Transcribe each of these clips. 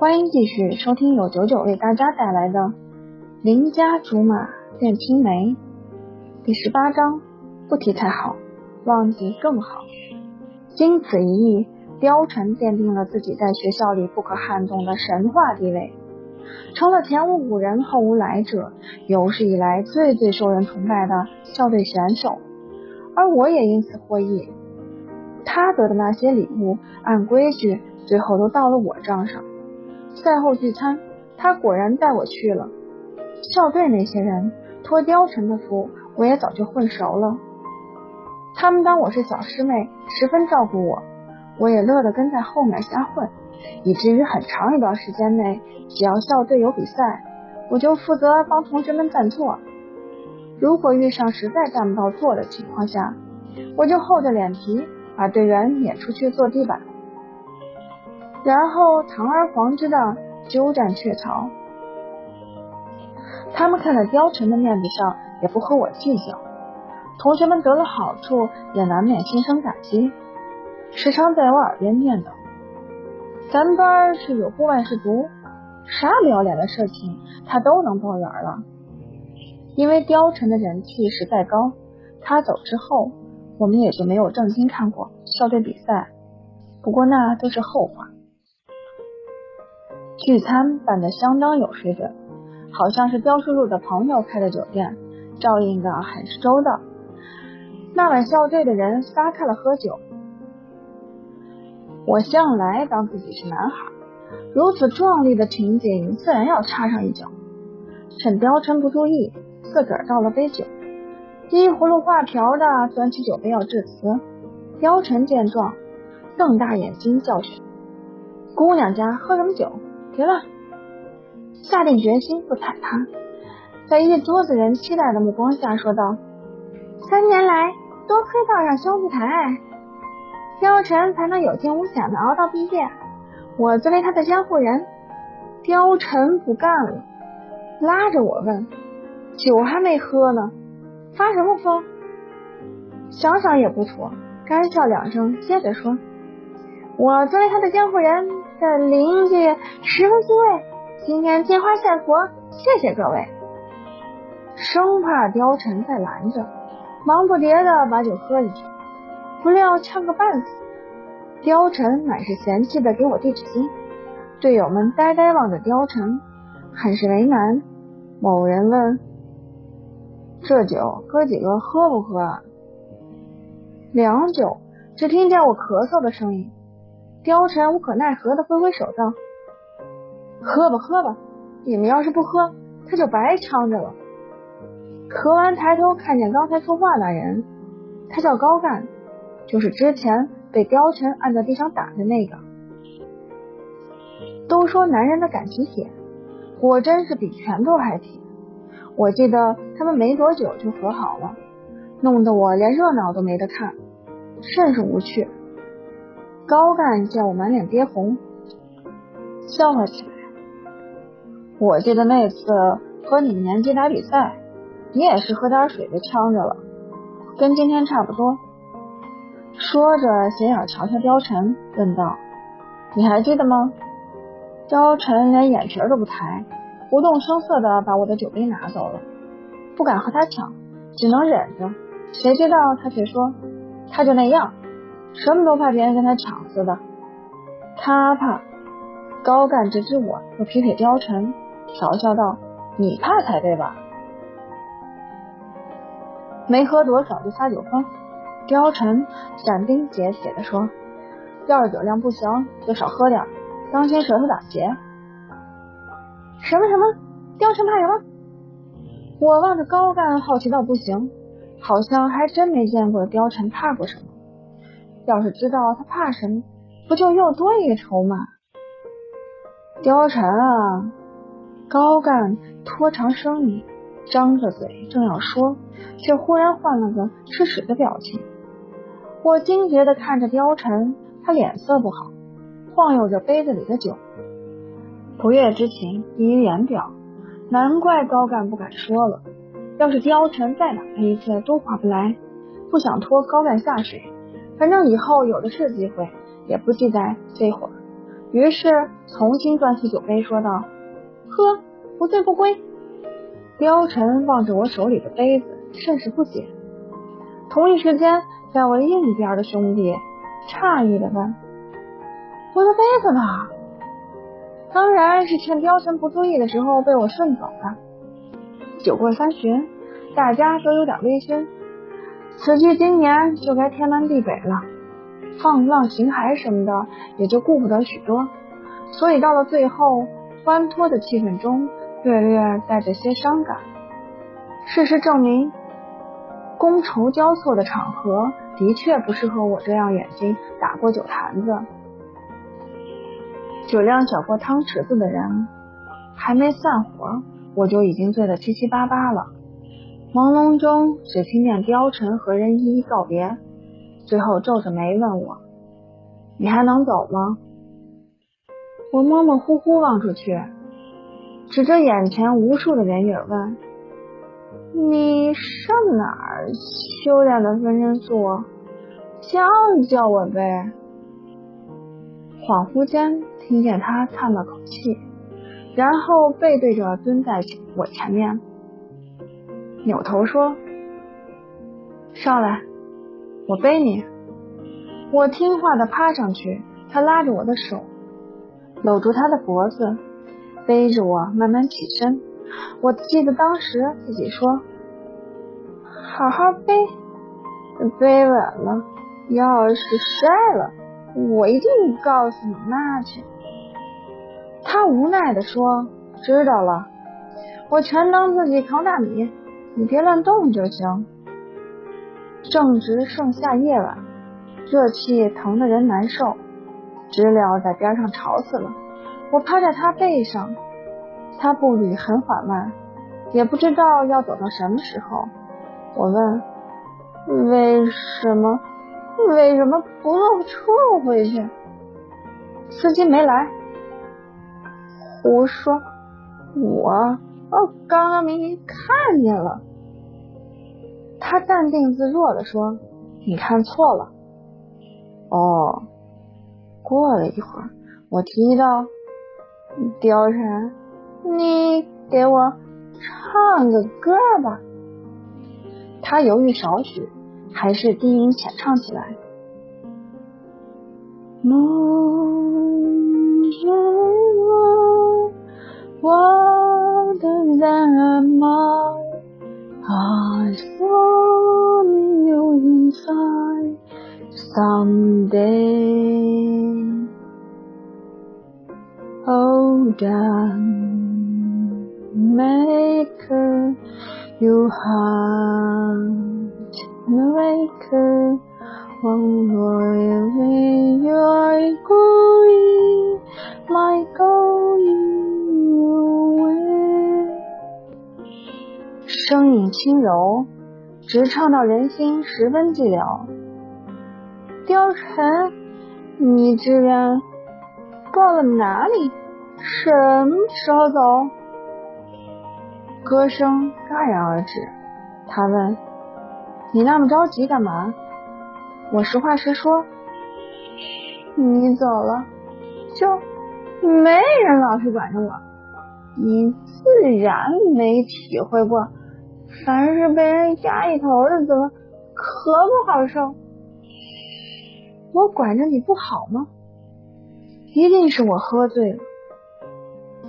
欢迎继续收听由九九为大家带来的《邻家竹马恋青梅》第十八章。不提才好，忘记更好。经此一役，貂蝉奠定了自己在学校里不可撼动的神话地位，成了前无古人后无来者，有史以来最最受人崇拜的校队选手。而我也因此获益。他得的那些礼物，按规矩最后都到了我账上。赛后聚餐，他果然带我去了。校队那些人托貂蝉的福，我也早就混熟了。他们当我是小师妹，十分照顾我，我也乐得跟在后面瞎混，以至于很长一段时间内，只要校队有比赛，我就负责帮同学们占座。如果遇上实在占不到座的情况下，我就厚着脸皮把队员撵出去坐地板，然后堂而皇之的鸠占鹊巢。他们看在貂蝉的面子上，也不和我计较。同学们得了好处，也难免心生感激，时常在我耳边念叨：“咱们班是有部万事读，啥不要脸的事情他都能抱圆了。”因为貂蝉的人气实在高，他走之后，我们也就没有正经看过校队比赛。不过那都是后话。聚餐办得相当有水准，好像是刁叔叔的朋友开的酒店，照应的很是周到。那晚校队的人撒开了喝酒，我向来当自己是男孩，如此壮丽的情景自然要插上一脚。趁貂蝉不注意，自个儿倒了杯酒，依葫芦画瓢的端起酒杯要致辞。貂蝉见状，瞪大眼睛教训：“姑娘家喝什么酒？别乱！”下定决心不睬他，在一桌子人期待的目光下说道。三年来，多亏道上兄弟抬，貂蝉才能有惊无险的熬到毕业。我作为他的监护人，貂蝉不干了，拉着我问：“酒还没喝呢，发什么疯？”想想也不妥，干笑两声，接着说：“我作为他的监护人的邻居，十分欣慰。今天金花献佛，谢谢各位。”生怕貂蝉再拦着。忙不迭的把酒喝下去，不料呛个半死。貂蝉满是嫌弃的给我递纸巾，队友们呆呆望着貂蝉，很是为难。某人问：“这酒哥几个喝不喝？”啊？”良久，只听见我咳嗽的声音。貂蝉无可奈何的挥挥手道：“喝吧喝吧，你们要是不喝，他就白呛着了。”何完，抬头看见刚才说话那人，他叫高干，就是之前被貂蝉按在地上打的那个。都说男人的感情铁，果真是比拳头还铁。我记得他们没多久就和好了，弄得我连热闹都没得看，甚是无趣。高干见我满脸憋红，笑话起来。我记得那次和你们年级打比赛。你也是喝点水就呛着了，跟今天差不多。说着，斜眼瞧瞧貂蝉，问道：“你还记得吗？”貂蝉连眼皮都不抬，不动声色的把我的酒杯拿走了。不敢和他抢，只能忍着。谁知道他却说：“他就那样，什么都怕别人跟他抢似的。”他怕。高干直指我，又撇撇貂蝉，调笑道：“你怕才对吧？”没喝多少就撒酒疯，貂蝉斩钉截铁的说：“要是酒量不行，就少喝点，当心舌头打结。”什么什么？貂蝉怕什么？我望着高干，好奇到不行，好像还真没见过貂蝉怕过什么。要是知道他怕什么，不就又多一个筹码？貂蝉啊！高干拖长声音。张着嘴正要说，却忽然换了个吃屎的表情。我惊觉的看着貂蝉，他脸色不好，晃悠着杯子里的酒。不悦之情溢于言表，难怪高干不敢说了。要是貂蝉再打他一次都划不来，不想拖高干下水。反正以后有的是机会，也不记在这会儿。于是重新端起酒杯，说道：“喝，不醉不归。”貂蝉望着我手里的杯子，甚是不解。同一时间，在我另一边的兄弟诧异的问：“我的杯子呢？”当然是趁貂蝉不注意的时候被我顺走了。酒过三巡，大家都有点微醺，此去经年就该天南地北了，放浪形骸什么的也就顾不得许多。所以到了最后，欢脱的气氛中。略略带着些伤感。事实证明，觥筹交错的场合的确不适合我这样眼睛打过酒坛子、酒量小过汤匙子的人。还没散伙，我就已经醉得七七八八了。朦胧中，只听见貂蝉和人一一告别，最后皱着眉问我：“你还能走吗？”我模模糊糊望出去。指着眼前无数的人影问：“你上哪儿修炼的分身术？教教我呗！”恍惚间听见他叹了口气，然后背对着蹲在我前面，扭头说：“上来，我背你。”我听话的趴上去，他拉着我的手，搂住他的脖子。背着我慢慢起身，我记得当时自己说：“好好背，背稳了，要是摔了，我一定告诉你妈去。”他无奈的说：“知道了，我全当自己扛大米，你别乱动就行。”正值盛夏夜晚，热气疼得人难受，知了在边上吵死了。我趴在他背上，他步履很缓慢，也不知道要走到什么时候。我问：“为什么？为什么不坐车回去？”司机没来。胡说！我哦刚刚明明看见了。他淡定自若的说：“你看错了。”哦。过了一会儿，我提议到。貂蝉，你给我唱个歌吧。他犹豫少许，还是低吟浅唱起来。梦着我，我 other than mine. I'd follow you inside someday. Oh, damn maker, you heart maker, one glory, you're going, my 声音轻柔，直唱到人心，十分寂寥。貂蝉，你这人。到了哪里？什么时候走？歌声戛然而止。他问：“你那么着急干嘛？”我实话实说：“你走了，就没人老是管着我。你自然没体会过，凡是被人压一头的滋味，可不好受。我管着你不好吗？”一定是我喝醉了，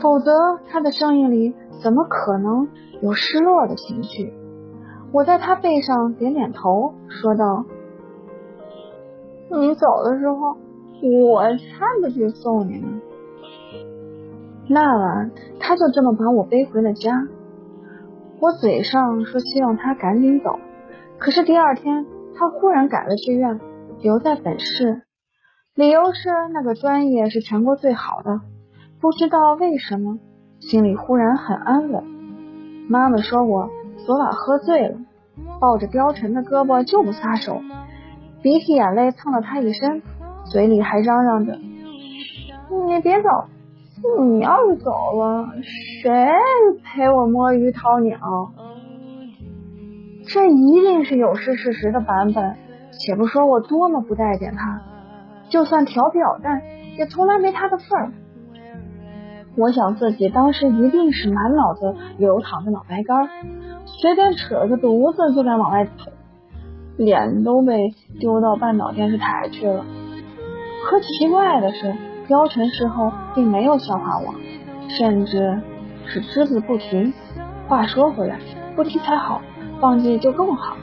否则他的声音里怎么可能有失落的情绪？我在他背上点点头，说道：“你走的时候，我才不去送你呢。”那晚，他就这么把我背回了家。我嘴上说希望他赶紧走，可是第二天他忽然改了志愿，留在本市。理由是那个专业是全国最好的，不知道为什么心里忽然很安稳。妈妈说我昨晚喝醉了，抱着貂蝉的胳膊就不撒手，鼻涕眼泪蹭了他一身，嘴里还嚷嚷着：“你别走，你要是走了，谁陪我摸鱼掏鸟？”这一定是有失事实的版本。且不说我多么不待见他。就算调皮捣蛋，也从来没他的份儿。我想自己当时一定是满脑子流淌着脑白干，随便扯个犊子就敢往外捅，脸都被丢到半岛电视台去了。可奇怪的是，貂蝉事后并没有笑话我，甚至是只字不提。话说回来，不提才好，忘记就更好。